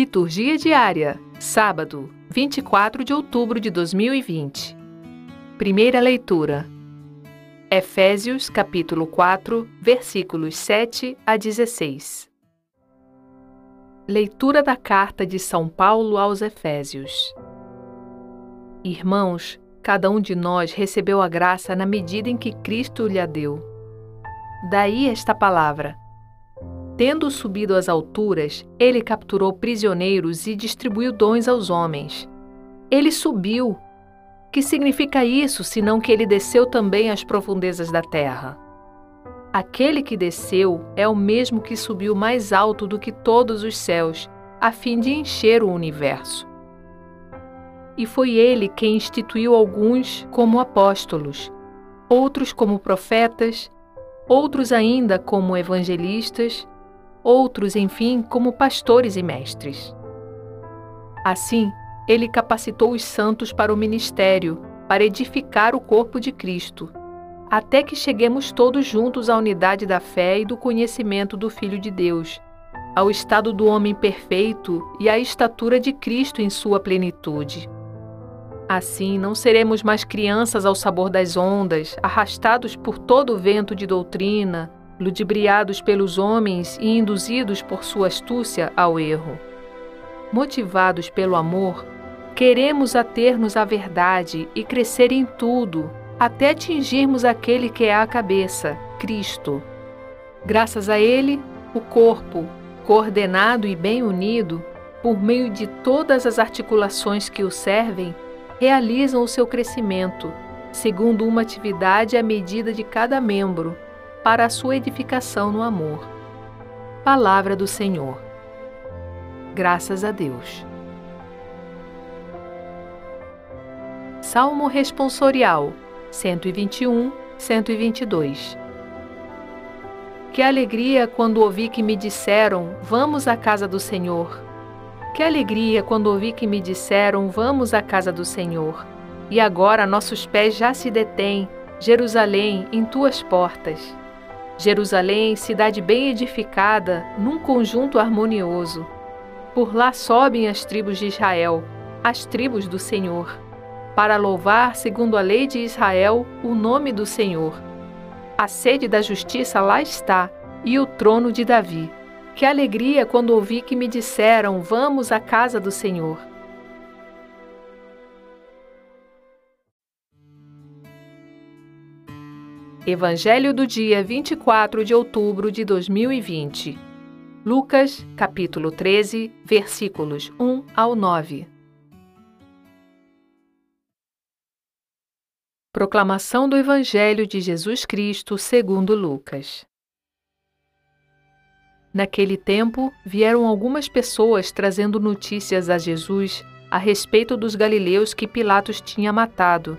Liturgia diária, sábado, 24 de outubro de 2020. Primeira leitura. Efésios, capítulo 4, versículos 7 a 16. Leitura da carta de São Paulo aos Efésios. Irmãos, cada um de nós recebeu a graça na medida em que Cristo lhe a deu. Daí esta palavra: Tendo subido às alturas, ele capturou prisioneiros e distribuiu dons aos homens. Ele subiu. Que significa isso, senão que ele desceu também às profundezas da terra? Aquele que desceu é o mesmo que subiu mais alto do que todos os céus, a fim de encher o universo. E foi ele quem instituiu alguns como apóstolos, outros como profetas, outros ainda como evangelistas, outros, enfim, como pastores e mestres. Assim, ele capacitou os santos para o ministério, para edificar o corpo de Cristo, até que cheguemos todos juntos à unidade da fé e do conhecimento do Filho de Deus, ao estado do homem perfeito e à estatura de Cristo em sua plenitude. Assim, não seremos mais crianças ao sabor das ondas, arrastados por todo o vento de doutrina, ludibriados pelos homens e induzidos por sua astúcia ao erro. Motivados pelo amor, queremos ater-nos à verdade e crescer em tudo, até atingirmos aquele que é a cabeça, Cristo. Graças a Ele, o corpo, coordenado e bem unido, por meio de todas as articulações que o servem, realizam o seu crescimento, segundo uma atividade à medida de cada membro para a sua edificação no amor. Palavra do Senhor. Graças a Deus. Salmo Responsorial 121, 122 Que alegria quando ouvi que me disseram: Vamos à casa do Senhor. Que alegria quando ouvi que me disseram: Vamos à casa do Senhor. E agora nossos pés já se detêm, Jerusalém, em tuas portas. Jerusalém, cidade bem edificada, num conjunto harmonioso. Por lá sobem as tribos de Israel, as tribos do Senhor, para louvar, segundo a lei de Israel, o nome do Senhor. A sede da justiça lá está, e o trono de Davi. Que alegria quando ouvi que me disseram: Vamos à casa do Senhor. Evangelho do dia 24 de outubro de 2020. Lucas, capítulo 13, versículos 1 ao 9. Proclamação do Evangelho de Jesus Cristo segundo Lucas. Naquele tempo, vieram algumas pessoas trazendo notícias a Jesus a respeito dos galileus que Pilatos tinha matado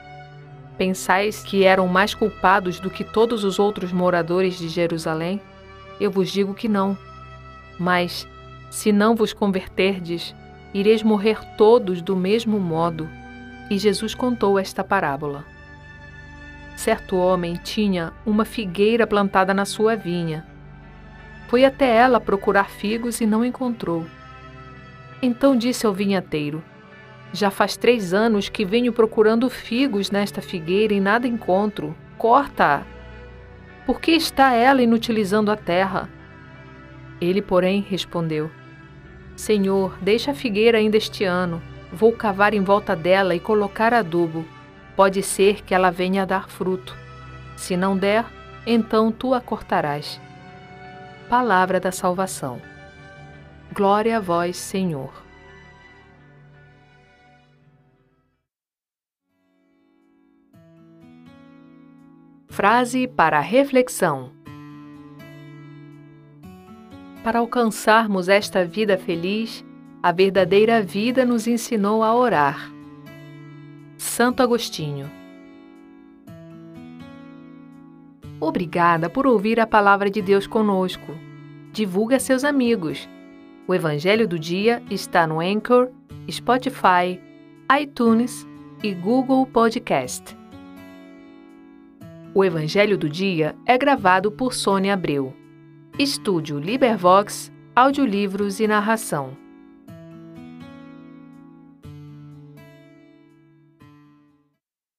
Pensais que eram mais culpados do que todos os outros moradores de Jerusalém? Eu vos digo que não. Mas, se não vos converterdes, ireis morrer todos do mesmo modo. E Jesus contou esta parábola. Certo homem tinha uma figueira plantada na sua vinha. Foi até ela procurar figos e não encontrou. Então disse ao vinhateiro: já faz três anos que venho procurando figos nesta figueira e nada encontro. Corta-a! Por que está ela inutilizando a terra? Ele, porém, respondeu: Senhor, deixa a figueira ainda este ano. Vou cavar em volta dela e colocar adubo. Pode ser que ela venha a dar fruto. Se não der, então tu a cortarás. Palavra da salvação. Glória a vós, Senhor. Frase para reflexão: Para alcançarmos esta vida feliz, a verdadeira vida nos ensinou a orar. Santo Agostinho. Obrigada por ouvir a palavra de Deus conosco. Divulgue a seus amigos. O Evangelho do Dia está no Anchor, Spotify, iTunes e Google Podcast. O Evangelho do Dia é gravado por Sônia Abreu. Estúdio Libervox, audiolivros e narração.